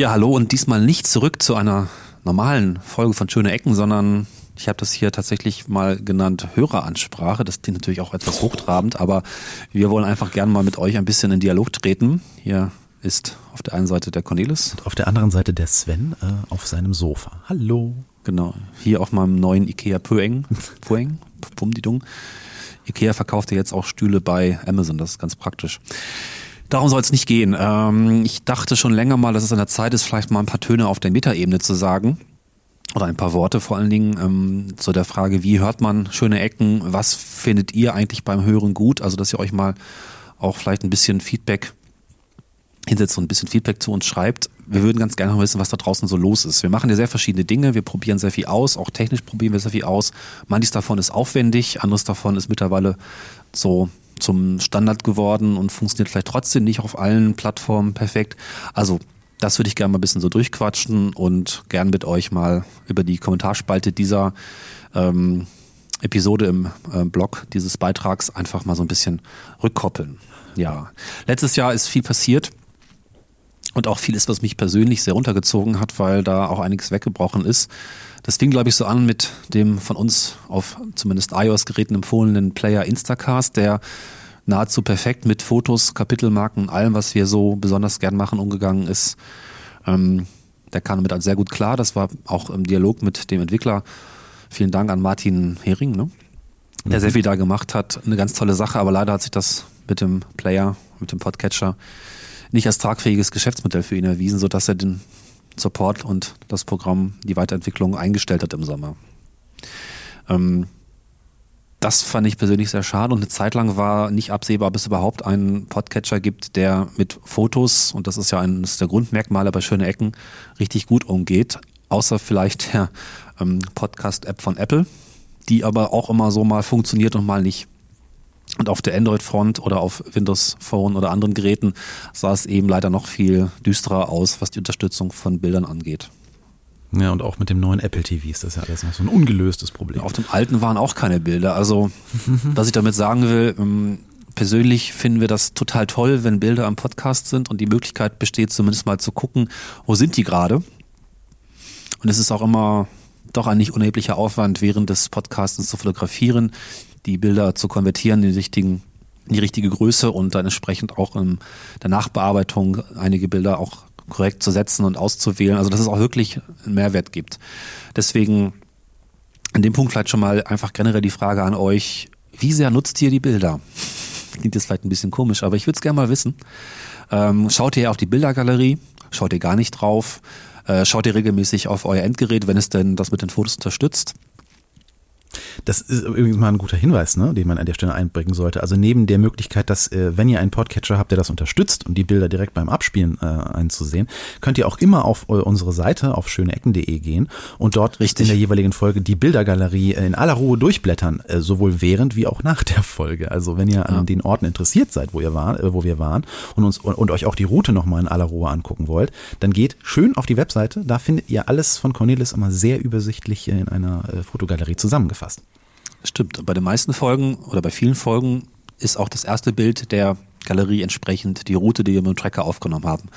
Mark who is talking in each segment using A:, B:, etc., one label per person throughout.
A: Ja, hallo und diesmal nicht zurück zu einer normalen Folge von Schöne Ecken, sondern ich habe das hier tatsächlich mal genannt Höreransprache. Das klingt natürlich auch etwas hochtrabend, aber wir wollen einfach gerne mal mit euch ein bisschen in Dialog treten. Hier ist auf der einen Seite der Cornelis.
B: Und auf der anderen Seite der Sven äh, auf seinem Sofa. Hallo.
A: Genau, hier auf meinem neuen Ikea Pueng. Pueng? Pumdidung. Ikea verkauft ja jetzt auch Stühle bei Amazon, das ist ganz praktisch. Darum soll es nicht gehen. Ähm, ich dachte schon länger mal, dass es an der Zeit ist, vielleicht mal ein paar Töne auf der Metaebene zu sagen. Oder ein paar Worte vor allen Dingen ähm, zu der Frage, wie hört man schöne Ecken? Was findet ihr eigentlich beim Hören gut? Also, dass ihr euch mal auch vielleicht ein bisschen Feedback hinsetzt und ein bisschen Feedback zu uns schreibt. Wir würden ganz gerne wissen, was da draußen so los ist. Wir machen ja sehr verschiedene Dinge. Wir probieren sehr viel aus. Auch technisch probieren wir sehr viel aus. Manches davon ist aufwendig. Anderes davon ist mittlerweile so zum Standard geworden und funktioniert vielleicht trotzdem nicht auf allen Plattformen perfekt. Also das würde ich gerne mal ein bisschen so durchquatschen und gern mit euch mal über die Kommentarspalte dieser ähm, Episode im äh, Blog dieses Beitrags einfach mal so ein bisschen rückkoppeln. Ja, letztes Jahr ist viel passiert und auch vieles, was mich persönlich sehr runtergezogen hat, weil da auch einiges weggebrochen ist. Das fing, glaube ich, so an mit dem von uns auf zumindest iOS-Geräten empfohlenen Player Instacast, der nahezu perfekt mit Fotos, Kapitelmarken allem, was wir so besonders gern machen, umgegangen ist. Ähm, der kam damit sehr gut klar. Das war auch im Dialog mit dem Entwickler. Vielen Dank an Martin Hering, ne? der mhm. sehr viel da gemacht hat. Eine ganz tolle Sache, aber leider hat sich das mit dem Player, mit dem Podcatcher nicht als tragfähiges Geschäftsmodell für ihn erwiesen, sodass er den Support und das Programm, die Weiterentwicklung eingestellt hat im Sommer. Ähm, das fand ich persönlich sehr schade und eine Zeit lang war nicht absehbar, ob es überhaupt einen Podcatcher gibt, der mit Fotos, und das ist ja eines der Grundmerkmale bei Schöne Ecken, richtig gut umgeht, außer vielleicht der ähm, Podcast-App von Apple, die aber auch immer so mal funktioniert und mal nicht. Und auf der Android-Front oder auf Windows Phone oder anderen Geräten sah es eben leider noch viel düsterer aus, was die Unterstützung von Bildern angeht.
B: Ja, und auch mit dem neuen Apple TV ist das ja alles noch so ein ungelöstes Problem.
A: Auf dem alten waren auch keine Bilder. Also, was ich damit sagen will, ähm, persönlich finden wir das total toll, wenn Bilder am Podcast sind und die Möglichkeit besteht, zumindest mal zu gucken, wo sind die gerade. Und es ist auch immer doch ein nicht unerheblicher Aufwand, während des Podcastens zu fotografieren, die Bilder zu konvertieren in die richtigen in die richtige Größe und dann entsprechend auch in der Nachbearbeitung einige Bilder auch korrekt zu setzen und auszuwählen. Also dass es auch wirklich einen Mehrwert gibt. Deswegen an dem Punkt vielleicht schon mal einfach generell die Frage an euch, wie sehr nutzt ihr die Bilder? Klingt jetzt vielleicht ein bisschen komisch, aber ich würde es gerne mal wissen. Ähm, schaut ihr auf die Bildergalerie? Schaut ihr gar nicht drauf? Äh, schaut ihr regelmäßig auf euer Endgerät, wenn es denn das mit den Fotos unterstützt?
B: Das ist übrigens mal ein guter Hinweis, ne, den man an der Stelle einbringen sollte. Also neben der Möglichkeit, dass äh, wenn ihr einen Podcatcher habt, der das unterstützt und die Bilder direkt beim Abspielen äh, einzusehen, könnt ihr auch immer auf äh, unsere Seite auf schöneecken.de gehen und dort Richtig. in der jeweiligen Folge die Bildergalerie äh, in aller Ruhe durchblättern, äh, sowohl während wie auch nach der Folge. Also wenn ihr an den Orten interessiert seid, wo ihr war, äh, wo wir waren und uns und, und euch auch die Route nochmal in aller Ruhe angucken wollt, dann geht schön auf die Webseite. Da findet ihr alles von Cornelis immer sehr übersichtlich in einer äh, Fotogalerie zusammengefasst.
A: Stimmt. Bei den meisten Folgen oder bei vielen Folgen ist auch das erste Bild der Galerie entsprechend die Route, die wir mit dem Tracker aufgenommen haben.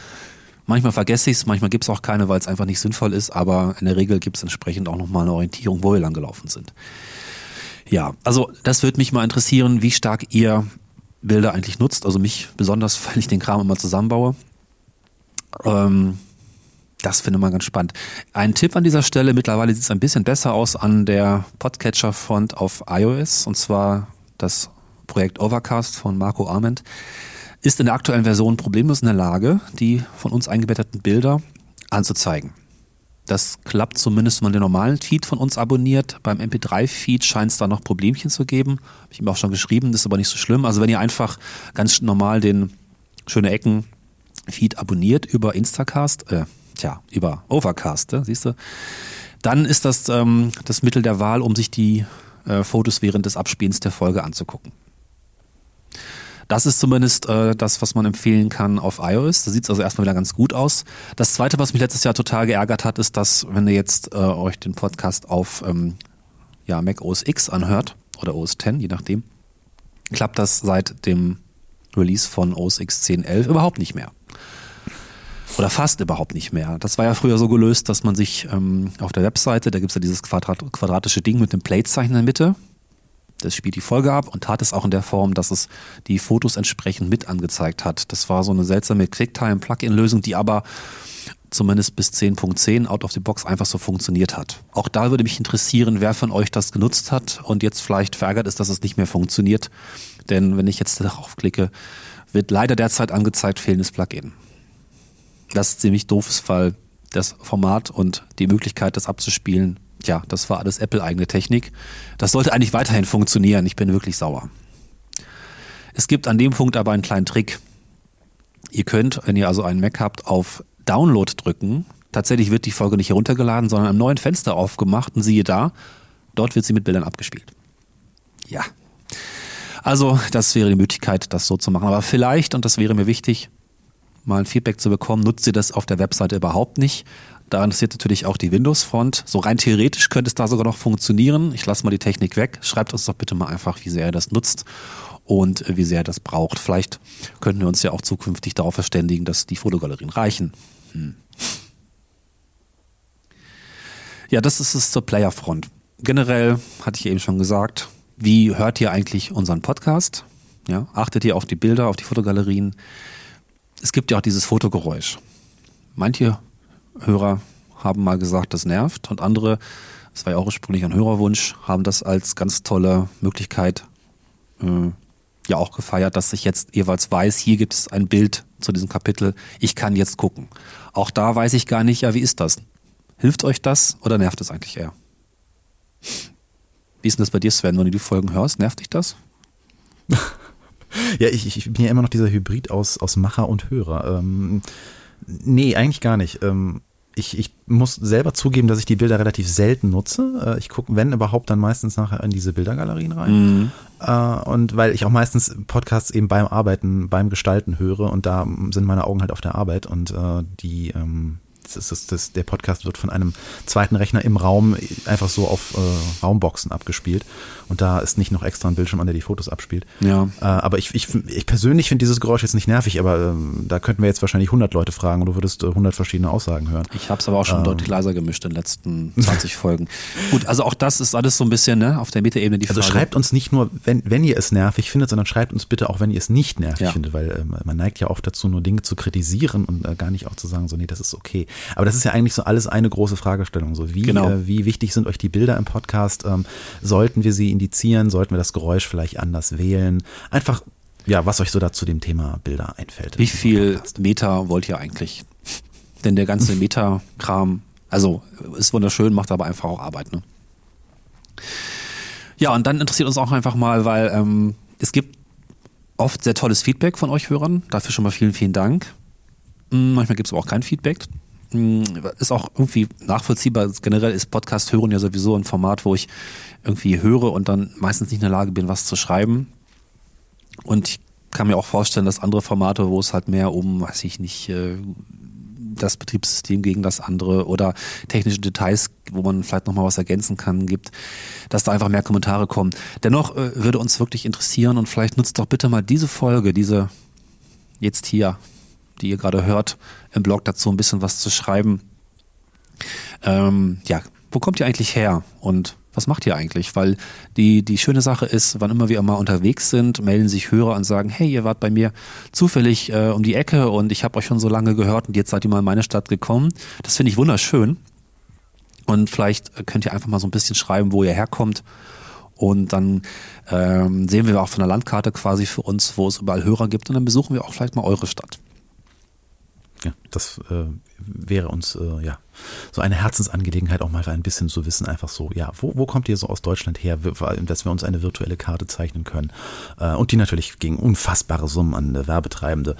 A: Manchmal vergesse ich es, manchmal gibt es auch keine, weil es einfach nicht sinnvoll ist, aber in der Regel gibt es entsprechend auch nochmal eine Orientierung, wo wir lang gelaufen sind. Ja, also das würde mich mal interessieren, wie stark ihr Bilder eigentlich nutzt. Also mich besonders, weil ich den Kram immer zusammenbaue. Ähm, das finde man ganz spannend. Ein Tipp an dieser Stelle, mittlerweile sieht es ein bisschen besser aus an der Podcatcher-Font auf iOS, und zwar das Projekt Overcast von Marco Arment, ist in der aktuellen Version problemlos in der Lage, die von uns eingebetteten Bilder anzuzeigen. Das klappt zumindest, wenn man den normalen Feed von uns abonniert. Beim MP3-Feed scheint es da noch Problemchen zu geben. Habe ich ihm auch schon geschrieben, das ist aber nicht so schlimm. Also wenn ihr einfach ganz normal den schöne Ecken Feed abonniert über Instacast, äh, tja, über Overcast, ne, siehst du, dann ist das ähm, das Mittel der Wahl, um sich die äh, Fotos während des Abspielens der Folge anzugucken. Das ist zumindest äh, das, was man empfehlen kann auf iOS. Da sieht es also erstmal wieder ganz gut aus. Das zweite, was mich letztes Jahr total geärgert hat, ist, dass, wenn ihr jetzt äh, euch den Podcast auf ähm, ja, Mac OS X anhört oder OS X, je nachdem, klappt das seit dem Release von OS X 10.11 überhaupt nicht mehr. Oder fast überhaupt nicht mehr. Das war ja früher so gelöst, dass man sich ähm, auf der Webseite, da gibt's ja dieses Quadrat, quadratische Ding mit dem Plate-Zeichen in der Mitte, das spielt die Folge ab und tat es auch in der Form, dass es die Fotos entsprechend mit angezeigt hat. Das war so eine seltsame Quicktime-Plugin-Lösung, die aber zumindest bis 10.10 out of the box einfach so funktioniert hat. Auch da würde mich interessieren, wer von euch das genutzt hat und jetzt vielleicht verärgert ist, dass es nicht mehr funktioniert. Denn wenn ich jetzt darauf klicke, wird leider derzeit angezeigt fehlendes Plugin. Das ist ziemlich doofes, weil das Format und die Möglichkeit, das abzuspielen, ja, das war alles Apple-eigene Technik. Das sollte eigentlich weiterhin funktionieren. Ich bin wirklich sauer. Es gibt an dem Punkt aber einen kleinen Trick. Ihr könnt, wenn ihr also einen Mac habt, auf Download drücken. Tatsächlich wird die Folge nicht heruntergeladen, sondern einem neuen Fenster aufgemacht und siehe da, dort wird sie mit Bildern abgespielt. Ja. Also, das wäre die Möglichkeit, das so zu machen. Aber vielleicht, und das wäre mir wichtig, mal ein Feedback zu bekommen, nutzt ihr das auf der Webseite überhaupt nicht. Da interessiert natürlich auch die Windows-Front. So rein theoretisch könnte es da sogar noch funktionieren. Ich lasse mal die Technik weg. Schreibt uns doch bitte mal einfach, wie sehr ihr das nutzt und wie sehr ihr das braucht. Vielleicht könnten wir uns ja auch zukünftig darauf verständigen, dass die Fotogalerien reichen. Hm. Ja, das ist es zur Playerfront. Generell hatte ich eben schon gesagt, wie hört ihr eigentlich unseren Podcast? Ja, achtet ihr auf die Bilder, auf die Fotogalerien? Es gibt ja auch dieses Fotogeräusch. Manche Hörer haben mal gesagt, das nervt und andere, das war ja auch ursprünglich ein Hörerwunsch, haben das als ganz tolle Möglichkeit äh, ja auch gefeiert, dass ich jetzt jeweils weiß, hier gibt es ein Bild zu diesem Kapitel, ich kann jetzt gucken. Auch da weiß ich gar nicht, ja, wie ist das? Hilft euch das oder nervt es eigentlich eher? Wie ist denn das bei dir, Sven, wenn du die Folgen hörst? Nervt dich das?
B: ja, ich, ich bin ja immer noch dieser Hybrid aus, aus Macher und Hörer. Ähm, nee, eigentlich gar nicht. Ähm, ich, ich muss selber zugeben, dass ich die Bilder relativ selten nutze. Äh, ich gucke, wenn überhaupt, dann meistens nachher in diese Bildergalerien rein. Mhm. Äh, und weil ich auch meistens Podcasts eben beim Arbeiten, beim Gestalten höre und da sind meine Augen halt auf der Arbeit und äh, die ähm, das ist, das, der Podcast wird von einem zweiten Rechner im Raum einfach so auf äh, Raumboxen abgespielt. Und da ist nicht noch extra ein Bildschirm, an der die Fotos abspielt.
A: Ja.
B: Äh, aber ich, ich, ich persönlich finde dieses Geräusch jetzt nicht nervig, aber ähm, da könnten wir jetzt wahrscheinlich 100 Leute fragen und du würdest äh, 100 verschiedene Aussagen hören.
A: Ich habe es aber auch schon ähm. deutlich leiser gemischt in den letzten 20 Folgen. Gut, also auch das ist alles so ein bisschen ne, auf der Metaebene die
B: also Frage. Also schreibt uns nicht nur, wenn, wenn ihr es nervig findet, sondern schreibt uns bitte auch, wenn ihr es nicht nervig ja. findet, weil äh, man neigt ja oft dazu, nur Dinge zu kritisieren und äh, gar nicht auch zu sagen, so nee, das ist okay. Aber das ist ja eigentlich so alles eine große Fragestellung. So wie, genau. äh, wie wichtig sind euch die Bilder im Podcast? Ähm, sollten wir sie indizieren? Sollten wir das Geräusch vielleicht anders wählen? Einfach, ja, was euch so da zu dem Thema Bilder einfällt.
A: Wie viel Meter wollt ihr eigentlich? Denn der ganze Meta-Kram, also ist wunderschön, macht aber einfach auch Arbeit, ne? Ja, und dann interessiert uns auch einfach mal, weil ähm, es gibt oft sehr tolles Feedback von euch Hörern. Dafür schon mal vielen, vielen Dank. Hm, manchmal gibt es aber auch kein Feedback. Hm, ist auch irgendwie nachvollziehbar. Generell ist Podcast hören ja sowieso ein Format, wo ich irgendwie höre und dann meistens nicht in der Lage bin, was zu schreiben. Und ich kann mir auch vorstellen, dass andere Formate, wo es halt mehr um, weiß ich nicht, äh, das Betriebssystem gegen das andere oder technische Details, wo man vielleicht nochmal was ergänzen kann, gibt, dass da einfach mehr Kommentare kommen. Dennoch äh, würde uns wirklich interessieren und vielleicht nutzt doch bitte mal diese Folge, diese jetzt hier, die ihr gerade hört, im Blog dazu ein bisschen was zu schreiben. Ähm, ja, wo kommt ihr eigentlich her und was macht ihr eigentlich? Weil die, die schöne Sache ist, wann immer wir mal unterwegs sind, melden sich Hörer und sagen, hey, ihr wart bei mir zufällig äh, um die Ecke und ich habe euch schon so lange gehört und jetzt seid ihr mal in meine Stadt gekommen. Das finde ich wunderschön. Und vielleicht könnt ihr einfach mal so ein bisschen schreiben, wo ihr herkommt. Und dann ähm, sehen wir auch von der Landkarte quasi für uns, wo es überall Hörer gibt. Und dann besuchen wir auch vielleicht mal eure Stadt.
B: Ja, das äh, wäre uns äh, ja so eine Herzensangelegenheit auch mal ein bisschen zu wissen, einfach so, ja, wo, wo kommt ihr so aus Deutschland her, dass wir uns eine virtuelle Karte zeichnen können äh, und die natürlich gegen unfassbare Summen an äh, Werbetreibende.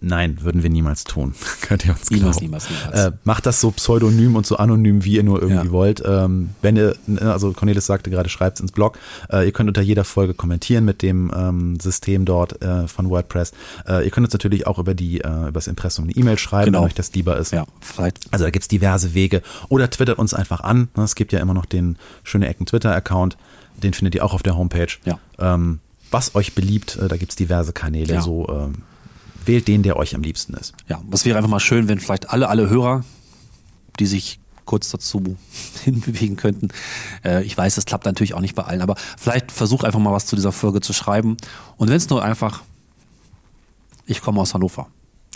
B: Nein, würden wir niemals tun. Könnt ihr uns niemals, glauben. Niemals, niemals. Äh, macht das so pseudonym und so anonym, wie ihr nur irgendwie ja. wollt. Ähm, wenn ihr, ne, also Cornelis sagte gerade, schreibt ins Blog. Äh, ihr könnt unter jeder Folge kommentieren mit dem ähm, System dort äh, von WordPress. Äh, ihr könnt uns natürlich auch über die, über das Impressum eine E-Mail schreiben, genau. wenn euch das lieber ist.
A: Ja, vielleicht.
B: Also da gibt's diverse Wege. Oder twittert uns einfach an. Ne, es gibt ja immer noch den schöne Ecken Twitter-Account. Den findet ihr auch auf der Homepage.
A: Ja.
B: Ähm, was euch beliebt, äh, da gibt's diverse Kanäle. Ja. So ähm, wählt den, der euch am liebsten ist.
A: Ja, das wäre einfach mal schön, wenn vielleicht alle, alle Hörer, die sich kurz dazu hinbewegen könnten. Äh, ich weiß, das klappt natürlich auch nicht bei allen, aber vielleicht versuch einfach mal was zu dieser Folge zu schreiben. Und wenn es nur einfach, ich komme aus Hannover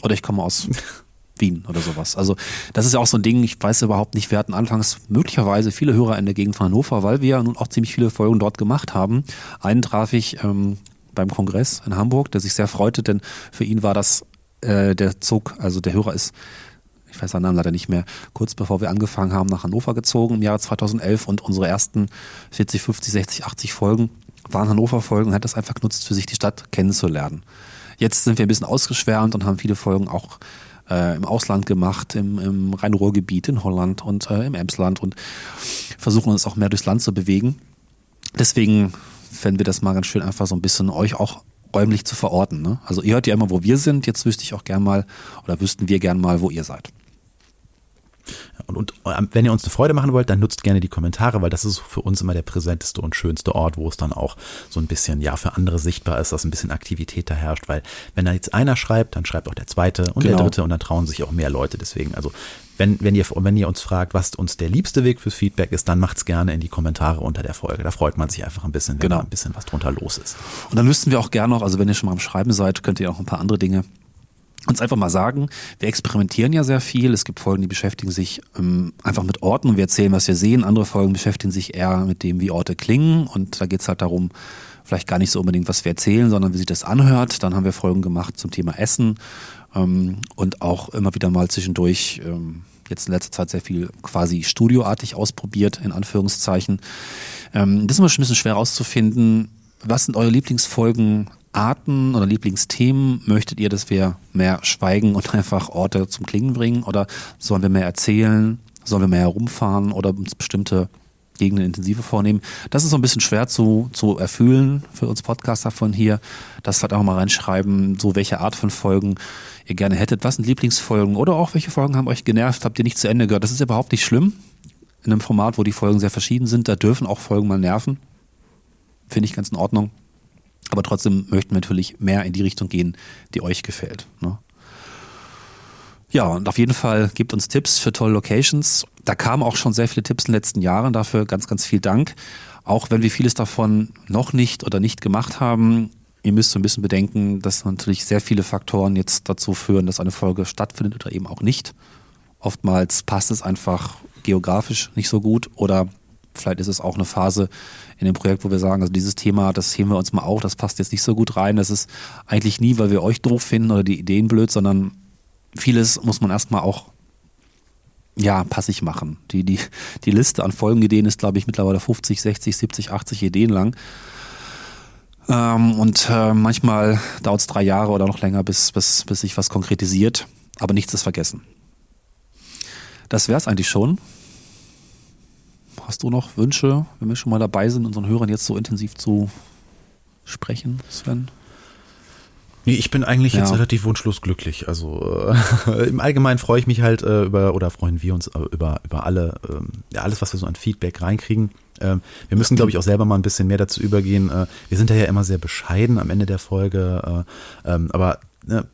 A: oder ich komme aus Wien oder sowas. Also das ist ja auch so ein Ding, ich weiß überhaupt nicht, wir hatten anfangs möglicherweise viele Hörer in der Gegend von Hannover, weil wir ja nun auch ziemlich viele Folgen dort gemacht haben. Einen traf ich ähm, beim Kongress in Hamburg, der sich sehr freute, denn für ihn war das äh, der Zug, also der Hörer ist ich weiß seinen Namen leider nicht mehr, kurz bevor wir angefangen haben, nach Hannover gezogen im Jahre 2011 und unsere ersten 40, 50, 60, 80 Folgen waren Hannover-Folgen und hat das einfach genutzt, für sich die Stadt kennenzulernen. Jetzt sind wir ein bisschen ausgeschwärmt und haben viele Folgen auch äh, im Ausland gemacht, im, im Rhein-Ruhr-Gebiet, in Holland und äh, im Emsland und versuchen uns auch mehr durchs Land zu bewegen. Deswegen fänden wir das mal ganz schön, einfach so ein bisschen euch auch räumlich zu verorten. Ne? Also ihr hört ja immer, wo wir sind. Jetzt wüsste ich auch gern mal oder wüssten wir gern mal, wo ihr seid.
B: Und, und, ähm, wenn ihr uns eine Freude machen wollt, dann nutzt gerne die Kommentare, weil das ist für uns immer der präsenteste und schönste Ort, wo es dann auch so ein bisschen, ja, für andere sichtbar ist, dass ein bisschen Aktivität da herrscht, weil wenn da jetzt einer schreibt, dann schreibt auch der zweite und genau. der dritte und dann trauen sich auch mehr Leute. Deswegen, also wenn, wenn, ihr, wenn ihr uns fragt, was uns der liebste Weg fürs Feedback ist, dann macht's gerne in die Kommentare unter der Folge. Da freut man sich einfach ein bisschen, wenn genau. da ein bisschen was drunter los ist.
A: Und dann wüssten wir auch gerne noch, also wenn ihr schon mal am Schreiben seid, könnt ihr auch ein paar andere Dinge uns einfach mal sagen, wir experimentieren ja sehr viel. Es gibt Folgen, die beschäftigen sich ähm, einfach mit Orten und wir erzählen, was wir sehen. Andere Folgen beschäftigen sich eher mit dem, wie Orte klingen. Und da geht's halt darum, vielleicht gar nicht so unbedingt, was wir erzählen, sondern wie sich das anhört. Dann haben wir Folgen gemacht zum Thema Essen ähm, und auch immer wieder mal zwischendurch ähm, jetzt in letzter Zeit sehr viel quasi studioartig ausprobiert, in Anführungszeichen. Ähm, das ist immer schon ein bisschen schwer auszufinden. Was sind eure Lieblingsfolgen Arten oder Lieblingsthemen möchtet ihr, dass wir mehr schweigen und einfach Orte zum Klingen bringen? Oder sollen wir mehr erzählen? Sollen wir mehr herumfahren oder uns bestimmte Gegenden intensiver vornehmen? Das ist so ein bisschen schwer zu, zu erfüllen für uns Podcaster von hier. Das halt auch mal reinschreiben, so welche Art von Folgen ihr gerne hättet. Was sind Lieblingsfolgen? Oder auch welche Folgen haben euch genervt? Habt ihr nicht zu Ende gehört? Das ist überhaupt nicht schlimm. In einem Format, wo die Folgen sehr verschieden sind, da dürfen auch Folgen mal nerven. Finde ich ganz in Ordnung. Aber trotzdem möchten wir natürlich mehr in die Richtung gehen, die euch gefällt. Ne? Ja, und auf jeden Fall gebt uns Tipps für tolle Locations. Da kamen auch schon sehr viele Tipps in den letzten Jahren. Dafür ganz, ganz viel Dank. Auch wenn wir vieles davon noch nicht oder nicht gemacht haben, ihr müsst so ein bisschen bedenken, dass natürlich sehr viele Faktoren jetzt dazu führen, dass eine Folge stattfindet oder eben auch nicht. Oftmals passt es einfach geografisch nicht so gut oder vielleicht ist es auch eine Phase in dem Projekt, wo wir sagen, also dieses Thema, das heben wir uns mal auf, das passt jetzt nicht so gut rein. Das ist eigentlich nie, weil wir euch doof finden oder die Ideen blöd, sondern vieles muss man erstmal auch ja, passig machen. Die, die, die Liste an Folgenideen ist, glaube ich, mittlerweile 50, 60, 70, 80 Ideen lang. Ähm, und äh, manchmal dauert es drei Jahre oder noch länger, bis, bis, bis sich was konkretisiert. Aber nichts ist vergessen. Das wäre es eigentlich schon. Hast du noch Wünsche, wenn wir schon mal dabei sind, unseren Hörern jetzt so intensiv zu sprechen, Sven?
B: Nee, ich bin eigentlich ja. jetzt relativ wunschlos glücklich. Also äh, im Allgemeinen freue ich mich halt äh, über oder freuen wir uns äh, über über alle ähm, ja, alles, was wir so an Feedback reinkriegen. Ähm, wir müssen, glaube ich, auch selber mal ein bisschen mehr dazu übergehen. Äh, wir sind da ja immer sehr bescheiden am Ende der Folge, äh, ähm, aber ne,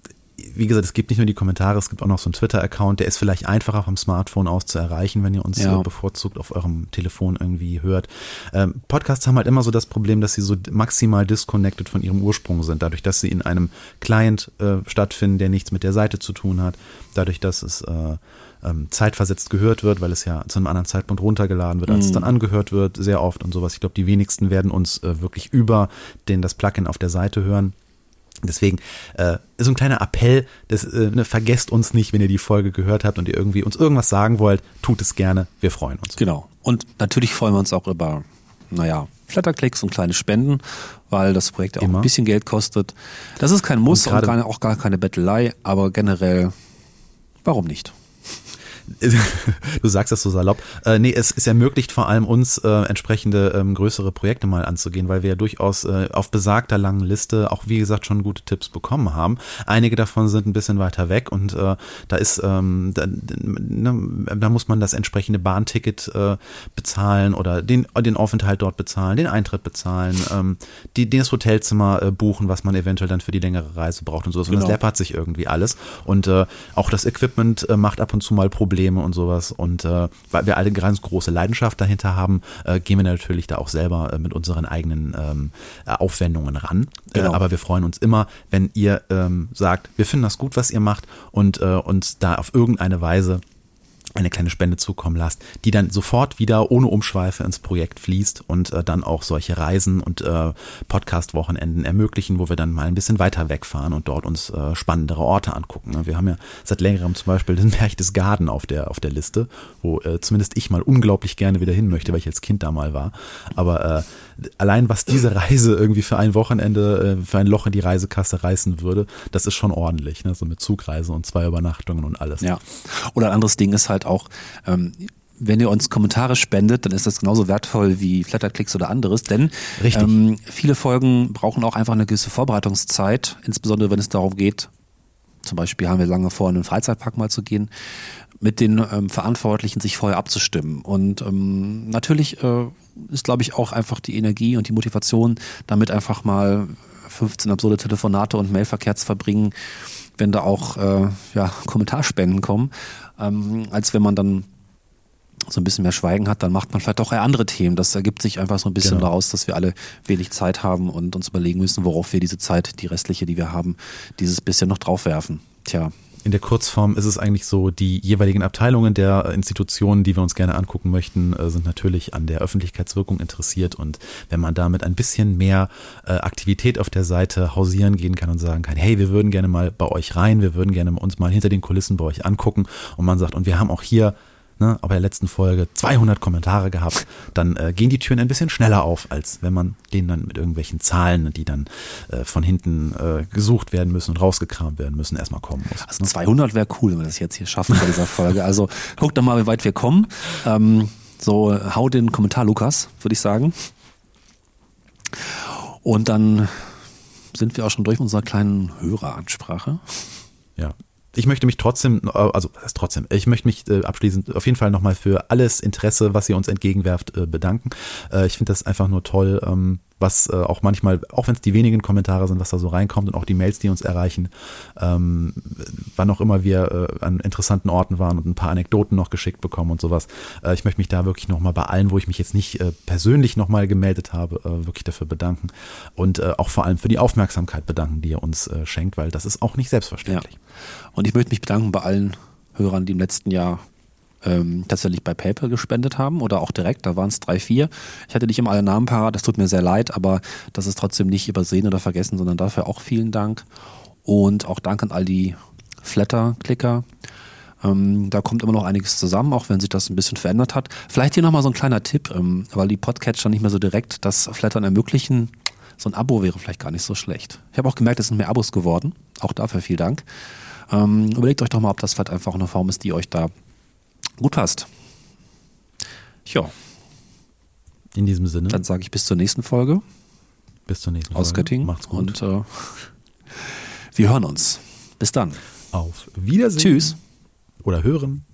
B: wie gesagt, es gibt nicht nur die Kommentare, es gibt auch noch so einen Twitter-Account, der ist vielleicht einfacher vom Smartphone aus zu erreichen, wenn ihr uns ja. bevorzugt auf eurem Telefon irgendwie hört. Ähm, Podcasts haben halt immer so das Problem, dass sie so maximal disconnected von ihrem Ursprung sind, dadurch, dass sie in einem Client äh, stattfinden, der nichts mit der Seite zu tun hat, dadurch, dass es äh, ähm, zeitversetzt gehört wird, weil es ja zu einem anderen Zeitpunkt runtergeladen wird, als mhm. es dann angehört wird, sehr oft und sowas. Ich glaube, die wenigsten werden uns äh, wirklich über den das Plugin auf der Seite hören. Deswegen äh, so ein kleiner Appell, das, äh, ne, vergesst uns nicht, wenn ihr die Folge gehört habt und ihr irgendwie uns irgendwas sagen wollt, tut es gerne, wir freuen uns.
A: Genau. Und natürlich freuen wir uns auch über, naja, Flatterklicks und kleine Spenden, weil das Projekt ja auch Immer. ein bisschen Geld kostet. Das ist kein Muss und, und auch gar keine Bettelei, aber generell, warum nicht?
B: du sagst das so salopp. Äh, nee, es, es ermöglicht vor allem uns äh, entsprechende ähm, größere Projekte mal anzugehen, weil wir ja durchaus äh, auf besagter langen Liste auch wie gesagt schon gute Tipps bekommen haben. Einige davon sind ein bisschen weiter weg und äh, da ist ähm, da, ne, da muss man das entsprechende Bahnticket äh, bezahlen oder den den Aufenthalt dort bezahlen, den Eintritt bezahlen, ähm, die das Hotelzimmer äh, buchen, was man eventuell dann für die längere Reise braucht und sowas. Genau. Und das läppert sich irgendwie alles und äh, auch das Equipment äh, macht ab und zu mal Probleme und sowas. Und äh, weil wir alle eine ganz große Leidenschaft dahinter haben, äh, gehen wir natürlich da auch selber äh, mit unseren eigenen ähm, Aufwendungen ran. Äh, genau. aber wir freuen uns immer, wenn ihr ähm, sagt, wir finden das gut, was ihr macht und äh, uns da auf irgendeine Weise eine kleine Spende zukommen lasst, die dann sofort wieder ohne Umschweife ins Projekt fließt und äh, dann auch solche Reisen und äh, Podcast-Wochenenden ermöglichen, wo wir dann mal ein bisschen weiter wegfahren und dort uns äh, spannendere Orte angucken. Wir haben ja seit längerem zum Beispiel den Berchtesgaden auf der, auf der Liste, wo äh, zumindest ich mal unglaublich gerne wieder hin möchte, weil ich als Kind da mal war. Aber äh, allein was diese Reise irgendwie für ein Wochenende, äh, für ein Loch in die Reisekasse reißen würde, das ist schon ordentlich, ne? so mit Zugreise und zwei Übernachtungen und alles.
A: Ja. Oder ein anderes Ding ist halt auch, ähm, wenn ihr uns Kommentare spendet, dann ist das genauso wertvoll wie Flatterklicks oder anderes, denn ähm, viele Folgen brauchen auch einfach eine gewisse Vorbereitungszeit, insbesondere wenn es darum geht, zum Beispiel haben wir lange vor, in einen Freizeitpark mal zu gehen, mit den ähm, Verantwortlichen sich vorher abzustimmen. Und ähm, natürlich äh, ist, glaube ich, auch einfach die Energie und die Motivation, damit einfach mal 15 absurde Telefonate und Mailverkehr zu verbringen, wenn da auch äh, ja, Kommentarspenden kommen, ähm, als wenn man dann so ein bisschen mehr Schweigen hat, dann macht man vielleicht auch eher andere Themen. Das ergibt sich einfach so ein bisschen genau. daraus, dass wir alle wenig Zeit haben und uns überlegen müssen, worauf wir diese Zeit, die restliche, die wir haben, dieses bisschen noch draufwerfen. Tja,
B: in der Kurzform ist es eigentlich so, die jeweiligen Abteilungen der Institutionen, die wir uns gerne angucken möchten, äh, sind natürlich an der Öffentlichkeitswirkung interessiert. Und wenn man damit ein bisschen mehr äh, Aktivität auf der Seite hausieren gehen kann und sagen kann, hey, wir würden gerne mal bei euch rein, wir würden gerne uns mal hinter den Kulissen bei euch angucken und man sagt, und wir haben auch hier ne, aber in der letzten Folge 200 Kommentare gehabt, dann äh, gehen die Türen ein bisschen schneller auf, als wenn man denen dann mit irgendwelchen Zahlen, die dann äh, von hinten äh, gesucht werden müssen und rausgekramt werden müssen, erstmal kommen muss.
A: Also 200 wäre cool, wenn wir das jetzt hier schaffen bei dieser Folge. Also guckt doch mal, wie weit wir kommen. Ähm, so, hau den Kommentar, Lukas, würde ich sagen. Und dann sind wir auch schon durch unserer kleinen Höreransprache.
B: Ja, ich möchte mich trotzdem, äh, also heißt trotzdem, ich möchte mich äh, abschließend auf jeden Fall nochmal für alles Interesse, was ihr uns entgegenwerft, äh, bedanken. Ich finde das einfach nur toll, ähm, was äh, auch manchmal, auch wenn es die wenigen Kommentare sind, was da so reinkommt und auch die Mails, die uns erreichen, ähm, wann auch immer wir äh, an interessanten Orten waren und ein paar Anekdoten noch geschickt bekommen und sowas. Äh, ich möchte mich da wirklich nochmal bei allen, wo ich mich jetzt nicht äh, persönlich nochmal gemeldet habe, äh, wirklich dafür bedanken und äh, auch vor allem für die Aufmerksamkeit bedanken, die ihr uns äh, schenkt, weil das ist auch nicht selbstverständlich. Ja.
A: Und ich möchte mich bedanken bei allen Hörern, die im letzten Jahr ähm, tatsächlich bei PayPal gespendet haben oder auch direkt, da waren es drei, vier. Ich hatte nicht immer alle Namen parat, das tut mir sehr leid, aber das ist trotzdem nicht übersehen oder vergessen, sondern dafür auch vielen Dank. Und auch Dank an all die Flatter-Klicker. Ähm, da kommt immer noch einiges zusammen, auch wenn sich das ein bisschen verändert hat. Vielleicht hier nochmal so ein kleiner Tipp, ähm, weil die Podcatcher nicht mehr so direkt das Flattern ermöglichen. So ein Abo wäre vielleicht gar nicht so schlecht. Ich habe auch gemerkt, es sind mehr Abos geworden. Auch dafür vielen Dank. Ähm, überlegt euch doch mal, ob das vielleicht einfach eine Form ist, die euch da gut passt. Ja.
B: In diesem Sinne.
A: Dann sage ich bis zur nächsten Folge.
B: Bis zur nächsten
A: Aus Folge. Göttingen. Macht's gut. Und äh, wir hören uns. Bis dann.
B: Auf Wiedersehen.
A: Tschüss.
B: Oder hören.